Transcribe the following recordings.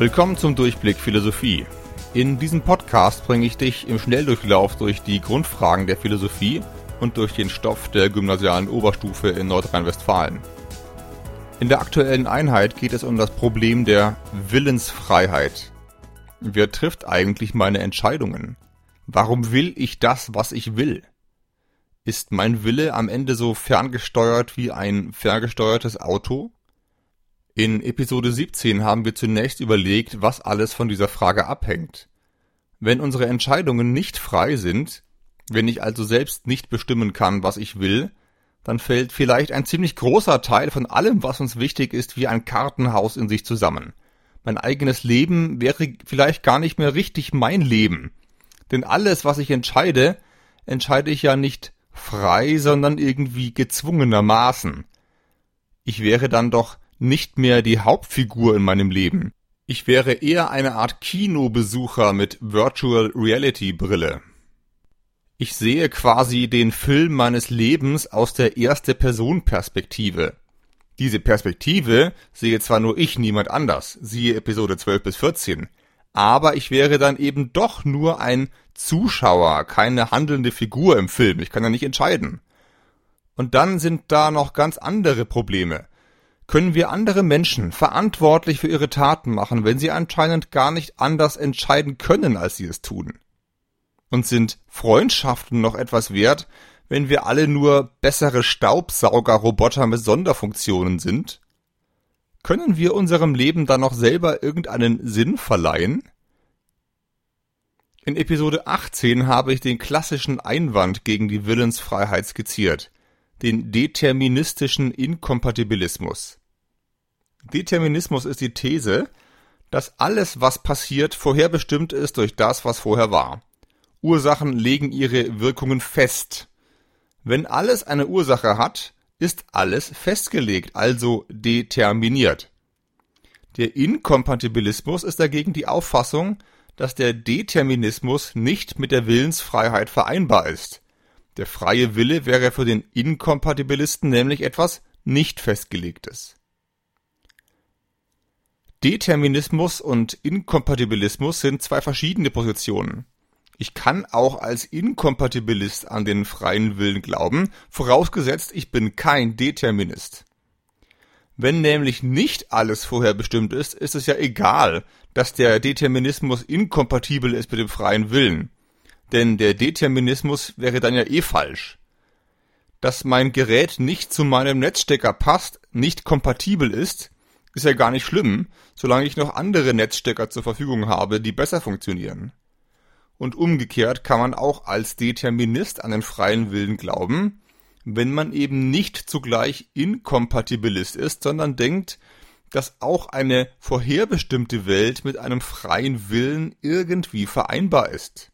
Willkommen zum Durchblick Philosophie. In diesem Podcast bringe ich dich im Schnelldurchlauf durch die Grundfragen der Philosophie und durch den Stoff der gymnasialen Oberstufe in Nordrhein-Westfalen. In der aktuellen Einheit geht es um das Problem der Willensfreiheit. Wer trifft eigentlich meine Entscheidungen? Warum will ich das, was ich will? Ist mein Wille am Ende so ferngesteuert wie ein ferngesteuertes Auto? In Episode 17 haben wir zunächst überlegt, was alles von dieser Frage abhängt. Wenn unsere Entscheidungen nicht frei sind, wenn ich also selbst nicht bestimmen kann, was ich will, dann fällt vielleicht ein ziemlich großer Teil von allem, was uns wichtig ist, wie ein Kartenhaus in sich zusammen. Mein eigenes Leben wäre vielleicht gar nicht mehr richtig mein Leben. Denn alles, was ich entscheide, entscheide ich ja nicht frei, sondern irgendwie gezwungenermaßen. Ich wäre dann doch nicht mehr die Hauptfigur in meinem Leben. Ich wäre eher eine Art Kinobesucher mit Virtual Reality Brille. Ich sehe quasi den Film meines Lebens aus der erste Person Perspektive. Diese Perspektive sehe zwar nur ich, niemand anders, siehe Episode 12 bis 14, aber ich wäre dann eben doch nur ein Zuschauer, keine handelnde Figur im Film, ich kann ja nicht entscheiden. Und dann sind da noch ganz andere Probleme können wir andere Menschen verantwortlich für ihre Taten machen, wenn sie anscheinend gar nicht anders entscheiden können, als sie es tun? Und sind Freundschaften noch etwas wert, wenn wir alle nur bessere Staubsaugerroboter mit Sonderfunktionen sind? Können wir unserem Leben dann noch selber irgendeinen Sinn verleihen? In Episode 18 habe ich den klassischen Einwand gegen die Willensfreiheit skizziert, den deterministischen Inkompatibilismus. Determinismus ist die These, dass alles, was passiert, vorherbestimmt ist durch das, was vorher war. Ursachen legen ihre Wirkungen fest. Wenn alles eine Ursache hat, ist alles festgelegt, also determiniert. Der Inkompatibilismus ist dagegen die Auffassung, dass der Determinismus nicht mit der Willensfreiheit vereinbar ist. Der freie Wille wäre für den Inkompatibilisten nämlich etwas nicht festgelegtes. Determinismus und Inkompatibilismus sind zwei verschiedene Positionen. Ich kann auch als Inkompatibilist an den freien Willen glauben, vorausgesetzt ich bin kein Determinist. Wenn nämlich nicht alles vorherbestimmt ist, ist es ja egal, dass der Determinismus inkompatibel ist mit dem freien Willen. Denn der Determinismus wäre dann ja eh falsch. Dass mein Gerät nicht zu meinem Netzstecker passt, nicht kompatibel ist, ist ja gar nicht schlimm, solange ich noch andere Netzstecker zur Verfügung habe, die besser funktionieren. Und umgekehrt kann man auch als Determinist an den freien Willen glauben, wenn man eben nicht zugleich Inkompatibilist ist, sondern denkt, dass auch eine vorherbestimmte Welt mit einem freien Willen irgendwie vereinbar ist.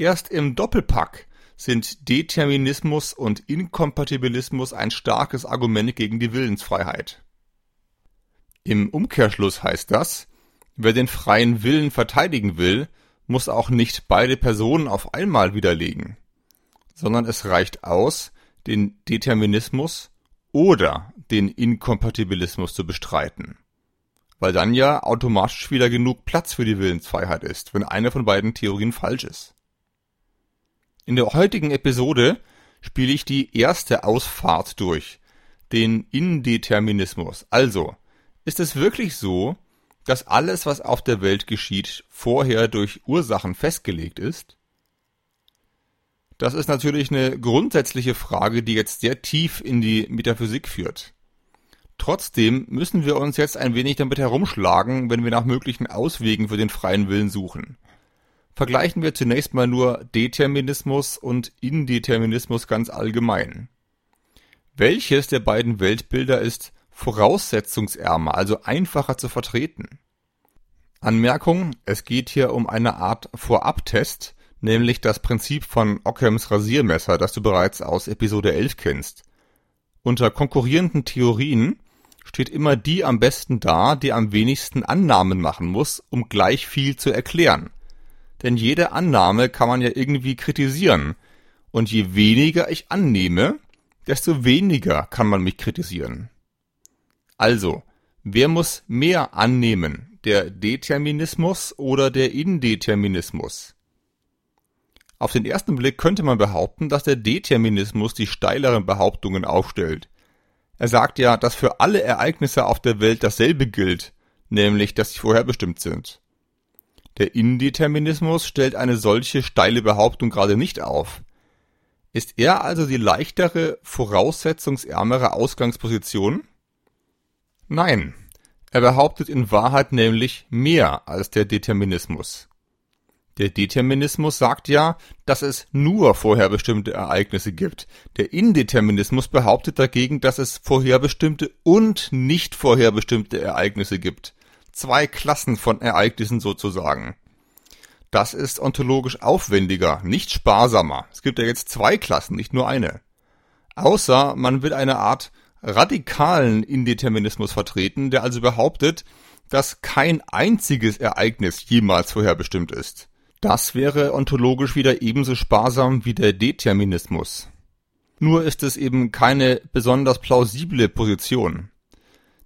Erst im Doppelpack sind Determinismus und Inkompatibilismus ein starkes Argument gegen die Willensfreiheit. Im Umkehrschluss heißt das, wer den freien Willen verteidigen will, muss auch nicht beide Personen auf einmal widerlegen, sondern es reicht aus, den Determinismus oder den Inkompatibilismus zu bestreiten. Weil dann ja automatisch wieder genug Platz für die Willensfreiheit ist, wenn eine von beiden Theorien falsch ist. In der heutigen Episode spiele ich die erste Ausfahrt durch, den Indeterminismus, also ist es wirklich so, dass alles, was auf der Welt geschieht, vorher durch Ursachen festgelegt ist? Das ist natürlich eine grundsätzliche Frage, die jetzt sehr tief in die Metaphysik führt. Trotzdem müssen wir uns jetzt ein wenig damit herumschlagen, wenn wir nach möglichen Auswegen für den freien Willen suchen. Vergleichen wir zunächst mal nur Determinismus und Indeterminismus ganz allgemein. Welches der beiden Weltbilder ist voraussetzungsärmer, also einfacher zu vertreten. Anmerkung, es geht hier um eine Art Vorabtest, nämlich das Prinzip von Ockhams Rasiermesser, das du bereits aus Episode 11 kennst. Unter konkurrierenden Theorien steht immer die am besten da, die am wenigsten Annahmen machen muss, um gleich viel zu erklären. Denn jede Annahme kann man ja irgendwie kritisieren. Und je weniger ich annehme, desto weniger kann man mich kritisieren. Also, wer muss mehr annehmen, der Determinismus oder der Indeterminismus? Auf den ersten Blick könnte man behaupten, dass der Determinismus die steileren Behauptungen aufstellt. Er sagt ja, dass für alle Ereignisse auf der Welt dasselbe gilt, nämlich dass sie vorherbestimmt sind. Der Indeterminismus stellt eine solche steile Behauptung gerade nicht auf. Ist er also die leichtere, voraussetzungsärmere Ausgangsposition? Nein, er behauptet in Wahrheit nämlich mehr als der Determinismus. Der Determinismus sagt ja, dass es nur vorherbestimmte Ereignisse gibt. Der Indeterminismus behauptet dagegen, dass es vorherbestimmte und nicht vorherbestimmte Ereignisse gibt. Zwei Klassen von Ereignissen sozusagen. Das ist ontologisch aufwendiger, nicht sparsamer. Es gibt ja jetzt zwei Klassen, nicht nur eine. Außer man will eine Art radikalen Indeterminismus vertreten, der also behauptet, dass kein einziges Ereignis jemals vorherbestimmt ist. Das wäre ontologisch wieder ebenso sparsam wie der Determinismus. Nur ist es eben keine besonders plausible Position.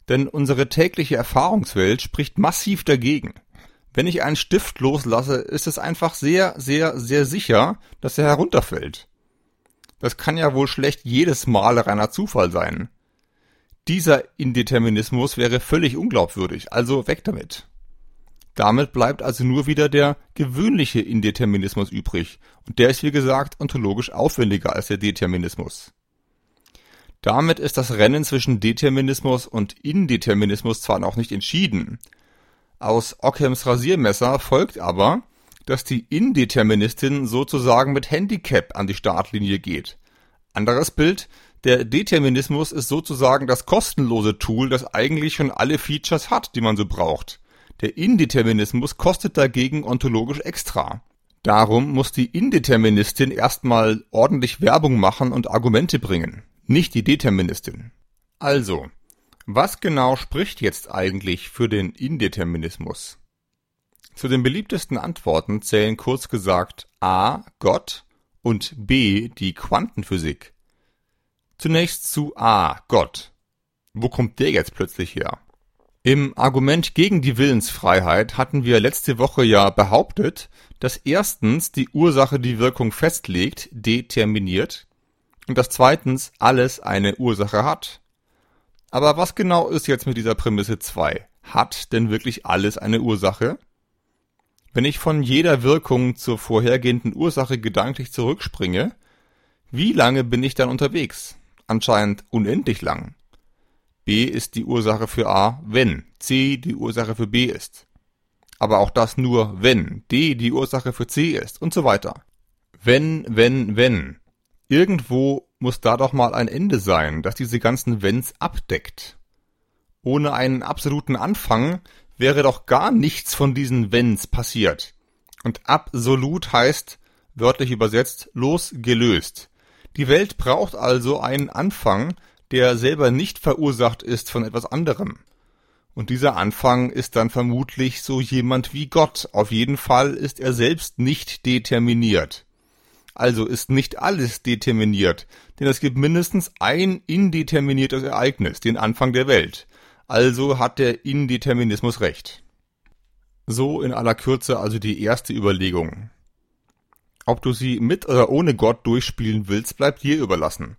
Denn unsere tägliche Erfahrungswelt spricht massiv dagegen. Wenn ich einen Stift loslasse, ist es einfach sehr, sehr, sehr sicher, dass er herunterfällt. Das kann ja wohl schlecht jedes Mal reiner Zufall sein. Dieser Indeterminismus wäre völlig unglaubwürdig, also weg damit. Damit bleibt also nur wieder der gewöhnliche Indeterminismus übrig, und der ist wie gesagt ontologisch aufwendiger als der Determinismus. Damit ist das Rennen zwischen Determinismus und Indeterminismus zwar noch nicht entschieden, aus Ockhams Rasiermesser folgt aber, dass die Indeterministin sozusagen mit Handicap an die Startlinie geht. Anderes Bild, der Determinismus ist sozusagen das kostenlose Tool, das eigentlich schon alle Features hat, die man so braucht. Der Indeterminismus kostet dagegen ontologisch extra. Darum muss die Indeterministin erstmal ordentlich Werbung machen und Argumente bringen, nicht die Deterministin. Also, was genau spricht jetzt eigentlich für den Indeterminismus? Zu den beliebtesten Antworten zählen kurz gesagt A. Gott und B. die Quantenphysik. Zunächst zu A. Gott. Wo kommt der jetzt plötzlich her? Im Argument gegen die Willensfreiheit hatten wir letzte Woche ja behauptet, dass erstens die Ursache die Wirkung festlegt, determiniert, und dass zweitens alles eine Ursache hat, aber was genau ist jetzt mit dieser Prämisse 2? Hat denn wirklich alles eine Ursache? Wenn ich von jeder Wirkung zur vorhergehenden Ursache gedanklich zurückspringe, wie lange bin ich dann unterwegs? Anscheinend unendlich lang. B ist die Ursache für A, wenn C die Ursache für B ist. Aber auch das nur, wenn D die Ursache für C ist und so weiter. Wenn, wenn, wenn. Irgendwo muss da doch mal ein Ende sein, das diese ganzen Wenns abdeckt. Ohne einen absoluten Anfang wäre doch gar nichts von diesen Wenns passiert. Und absolut heißt, wörtlich übersetzt, losgelöst. Die Welt braucht also einen Anfang, der selber nicht verursacht ist von etwas anderem. Und dieser Anfang ist dann vermutlich so jemand wie Gott. Auf jeden Fall ist er selbst nicht determiniert. Also ist nicht alles determiniert, denn es gibt mindestens ein indeterminiertes Ereignis, den Anfang der Welt. Also hat der Indeterminismus recht. So in aller Kürze also die erste Überlegung. Ob du sie mit oder ohne Gott durchspielen willst, bleibt dir überlassen.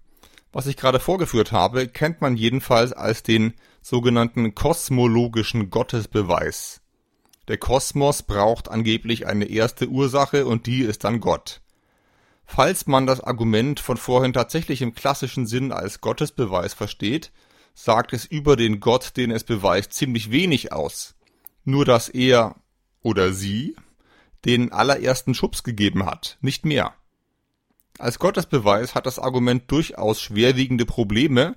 Was ich gerade vorgeführt habe, kennt man jedenfalls als den sogenannten kosmologischen Gottesbeweis. Der Kosmos braucht angeblich eine erste Ursache und die ist dann Gott. Falls man das Argument von vorhin tatsächlich im klassischen Sinn als Gottesbeweis versteht, sagt es über den Gott, den es beweist, ziemlich wenig aus. Nur dass er oder sie den allerersten Schubs gegeben hat, nicht mehr. Als Gottesbeweis hat das Argument durchaus schwerwiegende Probleme,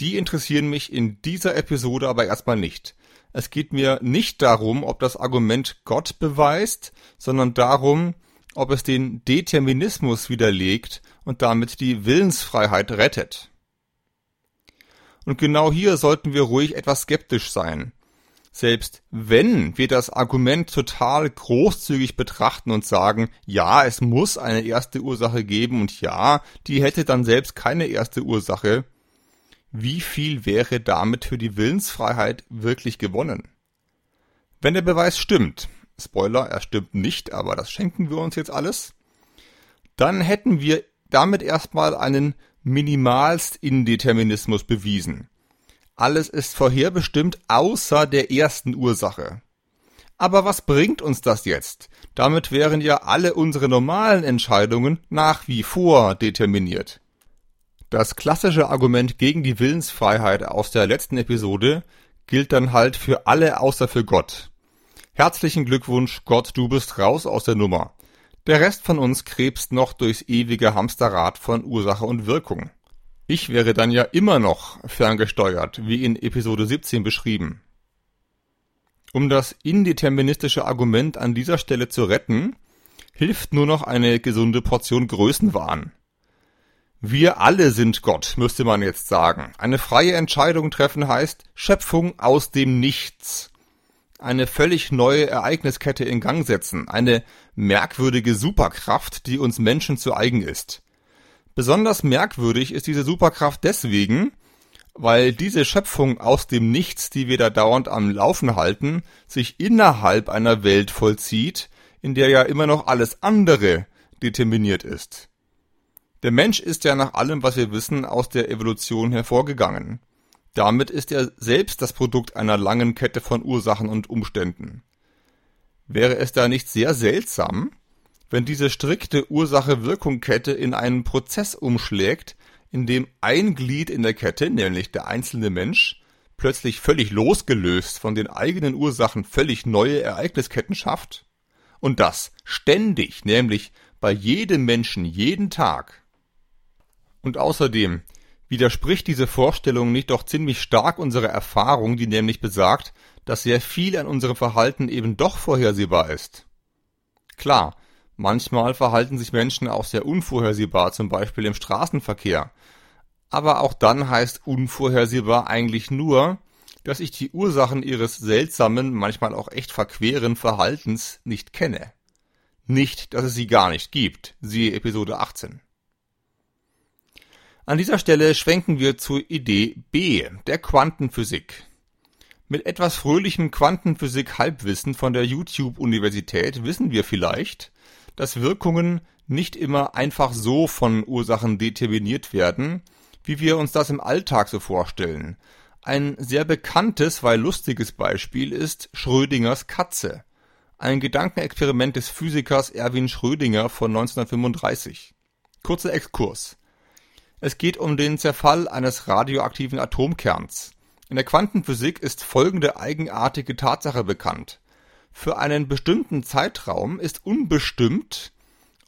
die interessieren mich in dieser Episode aber erstmal nicht. Es geht mir nicht darum, ob das Argument Gott beweist, sondern darum, ob es den Determinismus widerlegt und damit die Willensfreiheit rettet. Und genau hier sollten wir ruhig etwas skeptisch sein. Selbst wenn wir das Argument total großzügig betrachten und sagen, ja, es muss eine erste Ursache geben und ja, die hätte dann selbst keine erste Ursache, wie viel wäre damit für die Willensfreiheit wirklich gewonnen? Wenn der Beweis stimmt, Spoiler, er stimmt nicht, aber das schenken wir uns jetzt alles, dann hätten wir damit erstmal einen Minimalst-Indeterminismus bewiesen. Alles ist vorherbestimmt außer der ersten Ursache. Aber was bringt uns das jetzt? Damit wären ja alle unsere normalen Entscheidungen nach wie vor determiniert. Das klassische Argument gegen die Willensfreiheit aus der letzten Episode gilt dann halt für alle außer für Gott. Herzlichen Glückwunsch, Gott, du bist raus aus der Nummer. Der Rest von uns krebst noch durchs ewige Hamsterrad von Ursache und Wirkung. Ich wäre dann ja immer noch ferngesteuert, wie in Episode 17 beschrieben. Um das indeterministische Argument an dieser Stelle zu retten, hilft nur noch eine gesunde Portion Größenwahn. Wir alle sind Gott, müsste man jetzt sagen. Eine freie Entscheidung treffen heißt Schöpfung aus dem Nichts. Eine völlig neue Ereigniskette in Gang setzen, eine merkwürdige Superkraft, die uns Menschen zu eigen ist. Besonders merkwürdig ist diese Superkraft deswegen, weil diese Schöpfung aus dem Nichts, die wir da dauernd am Laufen halten, sich innerhalb einer Welt vollzieht, in der ja immer noch alles andere determiniert ist. Der Mensch ist ja nach allem, was wir wissen, aus der Evolution hervorgegangen. Damit ist er selbst das Produkt einer langen Kette von Ursachen und Umständen. Wäre es da nicht sehr seltsam, wenn diese strikte Ursache-Wirkung-Kette in einen Prozess umschlägt, in dem ein Glied in der Kette, nämlich der einzelne Mensch, plötzlich völlig losgelöst von den eigenen Ursachen völlig neue Ereignisketten schafft? Und das ständig, nämlich bei jedem Menschen jeden Tag. Und außerdem widerspricht diese Vorstellung nicht doch ziemlich stark unserer Erfahrung, die nämlich besagt, dass sehr viel an unserem Verhalten eben doch vorhersehbar ist. Klar, Manchmal verhalten sich Menschen auch sehr unvorhersehbar, zum Beispiel im Straßenverkehr. Aber auch dann heißt unvorhersehbar eigentlich nur, dass ich die Ursachen ihres seltsamen, manchmal auch echt verqueren Verhaltens nicht kenne. Nicht, dass es sie gar nicht gibt, siehe Episode 18. An dieser Stelle schwenken wir zur Idee B, der Quantenphysik. Mit etwas fröhlichem Quantenphysik-Halbwissen von der YouTube-Universität wissen wir vielleicht, dass Wirkungen nicht immer einfach so von Ursachen determiniert werden, wie wir uns das im Alltag so vorstellen. Ein sehr bekanntes, weil lustiges Beispiel ist Schrödingers Katze. Ein Gedankenexperiment des Physikers Erwin Schrödinger von 1935. Kurzer Exkurs. Es geht um den Zerfall eines radioaktiven Atomkerns. In der Quantenphysik ist folgende eigenartige Tatsache bekannt. Für einen bestimmten Zeitraum ist unbestimmt,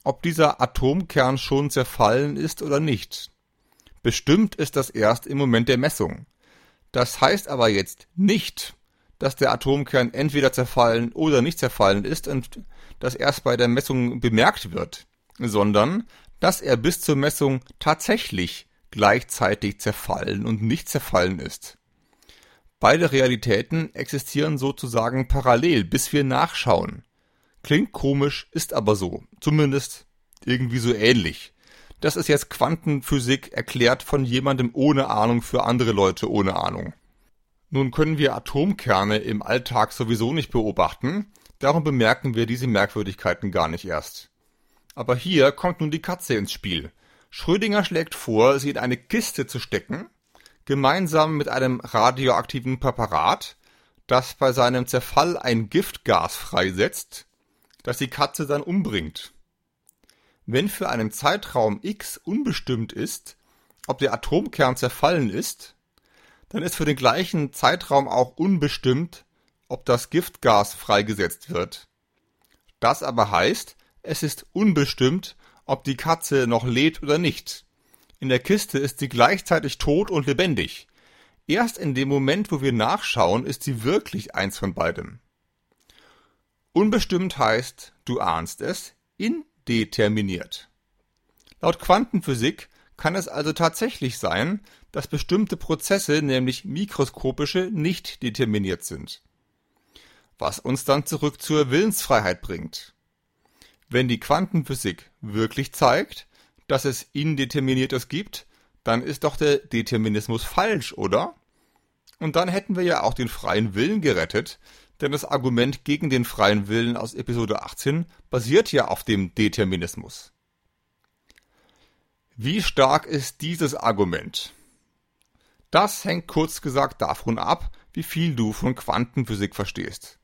ob dieser Atomkern schon zerfallen ist oder nicht. Bestimmt ist das erst im Moment der Messung. Das heißt aber jetzt nicht, dass der Atomkern entweder zerfallen oder nicht zerfallen ist und das erst bei der Messung bemerkt wird, sondern dass er bis zur Messung tatsächlich gleichzeitig zerfallen und nicht zerfallen ist. Beide Realitäten existieren sozusagen parallel, bis wir nachschauen. Klingt komisch, ist aber so. Zumindest irgendwie so ähnlich. Das ist jetzt Quantenphysik erklärt von jemandem ohne Ahnung für andere Leute ohne Ahnung. Nun können wir Atomkerne im Alltag sowieso nicht beobachten, darum bemerken wir diese Merkwürdigkeiten gar nicht erst. Aber hier kommt nun die Katze ins Spiel. Schrödinger schlägt vor, sie in eine Kiste zu stecken gemeinsam mit einem radioaktiven Präparat, das bei seinem Zerfall ein Giftgas freisetzt, das die Katze dann umbringt. Wenn für einen Zeitraum x unbestimmt ist, ob der Atomkern zerfallen ist, dann ist für den gleichen Zeitraum auch unbestimmt, ob das Giftgas freigesetzt wird. Das aber heißt, es ist unbestimmt, ob die Katze noch lebt oder nicht. In der Kiste ist sie gleichzeitig tot und lebendig. Erst in dem Moment, wo wir nachschauen, ist sie wirklich eins von beidem. Unbestimmt heißt, du ahnst es, indeterminiert. Laut Quantenphysik kann es also tatsächlich sein, dass bestimmte Prozesse, nämlich mikroskopische, nicht determiniert sind. Was uns dann zurück zur Willensfreiheit bringt. Wenn die Quantenphysik wirklich zeigt, dass es Indeterminiertes gibt, dann ist doch der Determinismus falsch, oder? Und dann hätten wir ja auch den freien Willen gerettet, denn das Argument gegen den freien Willen aus Episode 18 basiert ja auf dem Determinismus. Wie stark ist dieses Argument? Das hängt kurz gesagt davon ab, wie viel du von Quantenphysik verstehst.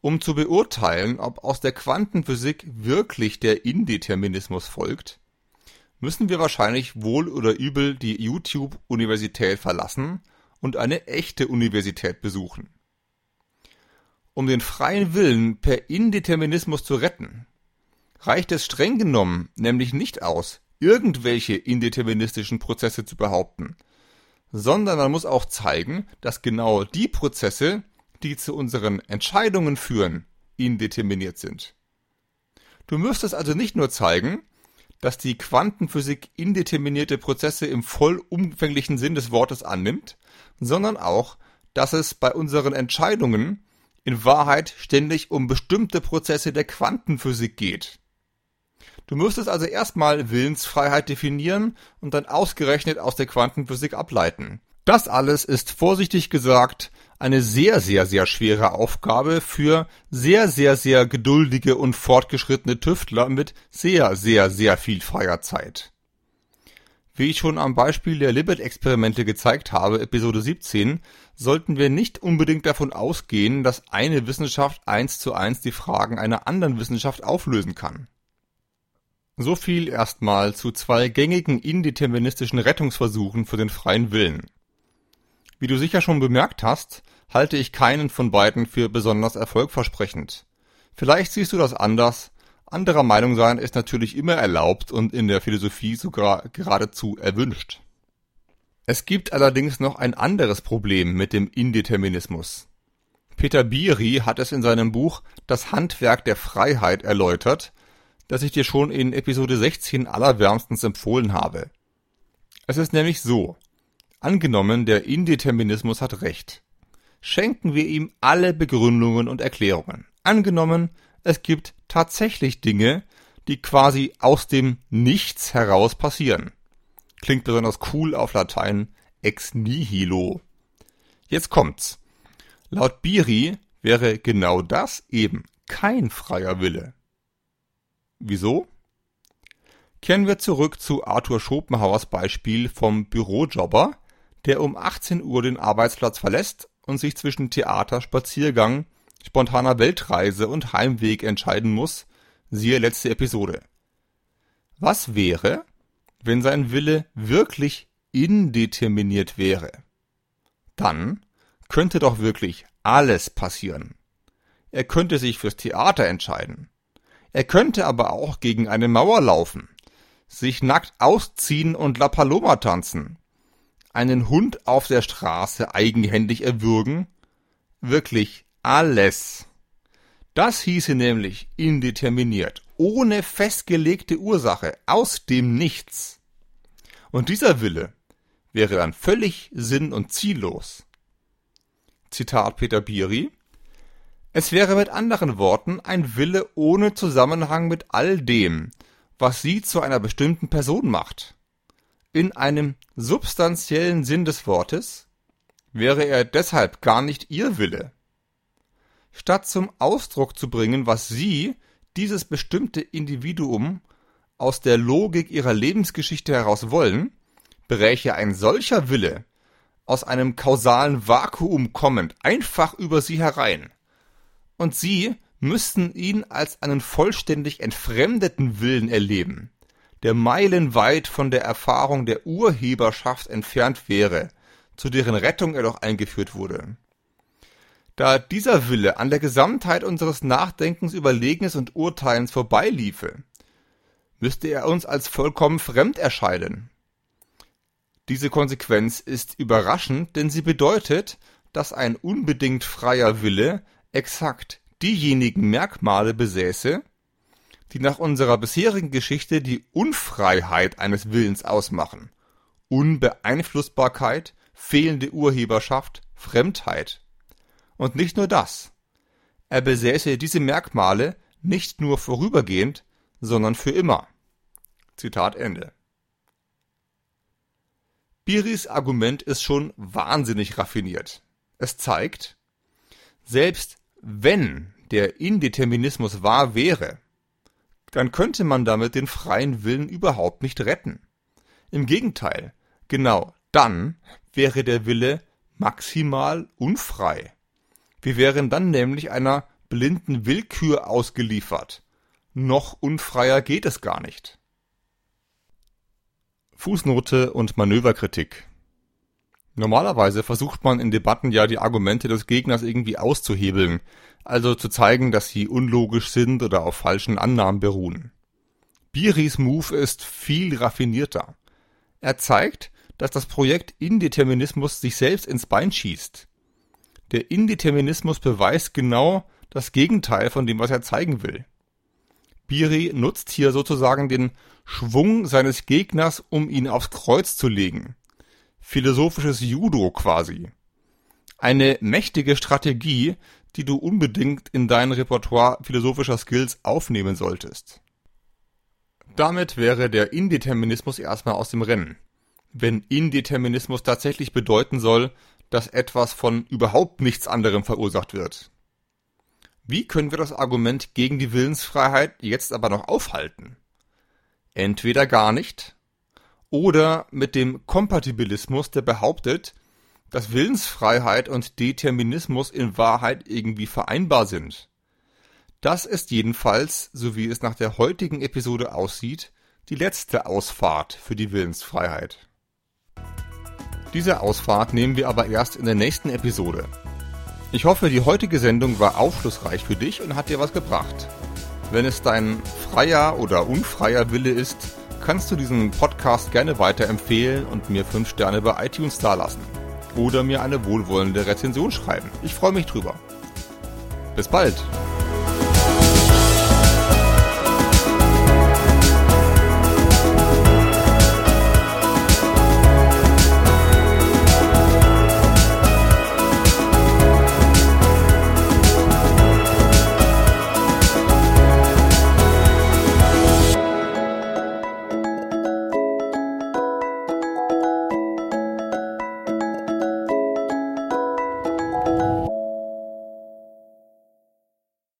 Um zu beurteilen, ob aus der Quantenphysik wirklich der Indeterminismus folgt, müssen wir wahrscheinlich wohl oder übel die YouTube-Universität verlassen und eine echte Universität besuchen. Um den freien Willen per Indeterminismus zu retten, reicht es streng genommen nämlich nicht aus, irgendwelche indeterministischen Prozesse zu behaupten, sondern man muss auch zeigen, dass genau die Prozesse, die zu unseren Entscheidungen führen, indeterminiert sind. Du müsstest also nicht nur zeigen, dass die Quantenphysik indeterminierte Prozesse im vollumfänglichen Sinn des Wortes annimmt, sondern auch, dass es bei unseren Entscheidungen in Wahrheit ständig um bestimmte Prozesse der Quantenphysik geht. Du müsstest also erstmal Willensfreiheit definieren und dann ausgerechnet aus der Quantenphysik ableiten. Das alles ist vorsichtig gesagt eine sehr, sehr, sehr schwere Aufgabe für sehr, sehr, sehr geduldige und fortgeschrittene Tüftler mit sehr, sehr, sehr viel freier Zeit. Wie ich schon am Beispiel der Libet-Experimente gezeigt habe, Episode 17, sollten wir nicht unbedingt davon ausgehen, dass eine Wissenschaft eins zu eins die Fragen einer anderen Wissenschaft auflösen kann. So viel erstmal zu zwei gängigen indeterministischen Rettungsversuchen für den freien Willen. Wie du sicher schon bemerkt hast, halte ich keinen von beiden für besonders erfolgversprechend. Vielleicht siehst du das anders, anderer Meinung sein ist natürlich immer erlaubt und in der Philosophie sogar geradezu erwünscht. Es gibt allerdings noch ein anderes Problem mit dem Indeterminismus. Peter Biri hat es in seinem Buch Das Handwerk der Freiheit erläutert, das ich dir schon in Episode 16 allerwärmstens empfohlen habe. Es ist nämlich so, Angenommen, der Indeterminismus hat recht. Schenken wir ihm alle Begründungen und Erklärungen. Angenommen, es gibt tatsächlich Dinge, die quasi aus dem Nichts heraus passieren. Klingt besonders cool auf Latein ex nihilo. Jetzt kommt's. Laut Biri wäre genau das eben kein freier Wille. Wieso? Kehren wir zurück zu Arthur Schopenhauers Beispiel vom Bürojobber, der um 18 Uhr den Arbeitsplatz verlässt und sich zwischen Theater, Spaziergang, spontaner Weltreise und Heimweg entscheiden muss, siehe letzte Episode. Was wäre, wenn sein Wille wirklich indeterminiert wäre? Dann könnte doch wirklich alles passieren. Er könnte sich fürs Theater entscheiden. Er könnte aber auch gegen eine Mauer laufen, sich nackt ausziehen und La Paloma tanzen einen Hund auf der Straße eigenhändig erwürgen? Wirklich alles. Das hieße nämlich indeterminiert, ohne festgelegte Ursache, aus dem Nichts. Und dieser Wille wäre dann völlig sinn- und ziellos. Zitat Peter Biri Es wäre mit anderen Worten ein Wille ohne Zusammenhang mit all dem, was sie zu einer bestimmten Person macht. In einem substanziellen Sinn des Wortes wäre er deshalb gar nicht ihr Wille. Statt zum Ausdruck zu bringen, was sie, dieses bestimmte Individuum, aus der Logik ihrer Lebensgeschichte heraus wollen, bräche ein solcher Wille aus einem kausalen Vakuum kommend einfach über sie herein. Und sie müssten ihn als einen vollständig entfremdeten Willen erleben, der meilenweit von der Erfahrung der Urheberschaft entfernt wäre, zu deren Rettung er doch eingeführt wurde. Da dieser Wille an der Gesamtheit unseres Nachdenkens, Überlegens und Urteilens vorbeiliefe, müsste er uns als vollkommen fremd erscheinen. Diese Konsequenz ist überraschend, denn sie bedeutet, dass ein unbedingt freier Wille exakt diejenigen Merkmale besäße, die nach unserer bisherigen Geschichte die Unfreiheit eines Willens ausmachen. Unbeeinflussbarkeit, fehlende Urheberschaft, Fremdheit. Und nicht nur das. Er besäße diese Merkmale nicht nur vorübergehend, sondern für immer. Zitat Ende. Biris Argument ist schon wahnsinnig raffiniert. Es zeigt, selbst Wenn der Indeterminismus wahr wäre, dann könnte man damit den freien Willen überhaupt nicht retten. Im Gegenteil, genau dann wäre der Wille maximal unfrei. Wir wären dann nämlich einer blinden Willkür ausgeliefert. Noch unfreier geht es gar nicht. Fußnote und Manöverkritik. Normalerweise versucht man in Debatten ja die Argumente des Gegners irgendwie auszuhebeln, also zu zeigen, dass sie unlogisch sind oder auf falschen Annahmen beruhen. Biris Move ist viel raffinierter. Er zeigt, dass das Projekt Indeterminismus sich selbst ins Bein schießt. Der Indeterminismus beweist genau das Gegenteil von dem, was er zeigen will. Biri nutzt hier sozusagen den Schwung seines Gegners, um ihn aufs Kreuz zu legen. Philosophisches Judo quasi. Eine mächtige Strategie, die du unbedingt in dein Repertoire philosophischer Skills aufnehmen solltest. Damit wäre der Indeterminismus erstmal aus dem Rennen. Wenn Indeterminismus tatsächlich bedeuten soll, dass etwas von überhaupt nichts anderem verursacht wird. Wie können wir das Argument gegen die Willensfreiheit jetzt aber noch aufhalten? Entweder gar nicht oder mit dem Kompatibilismus, der behauptet, dass Willensfreiheit und Determinismus in Wahrheit irgendwie vereinbar sind. Das ist jedenfalls, so wie es nach der heutigen Episode aussieht, die letzte Ausfahrt für die Willensfreiheit. Diese Ausfahrt nehmen wir aber erst in der nächsten Episode. Ich hoffe, die heutige Sendung war aufschlussreich für dich und hat dir was gebracht. Wenn es dein freier oder unfreier Wille ist, kannst du diesen Podcast gerne weiterempfehlen und mir 5 Sterne bei iTunes dalassen oder mir eine wohlwollende Rezension schreiben. Ich freue mich drüber. Bis bald!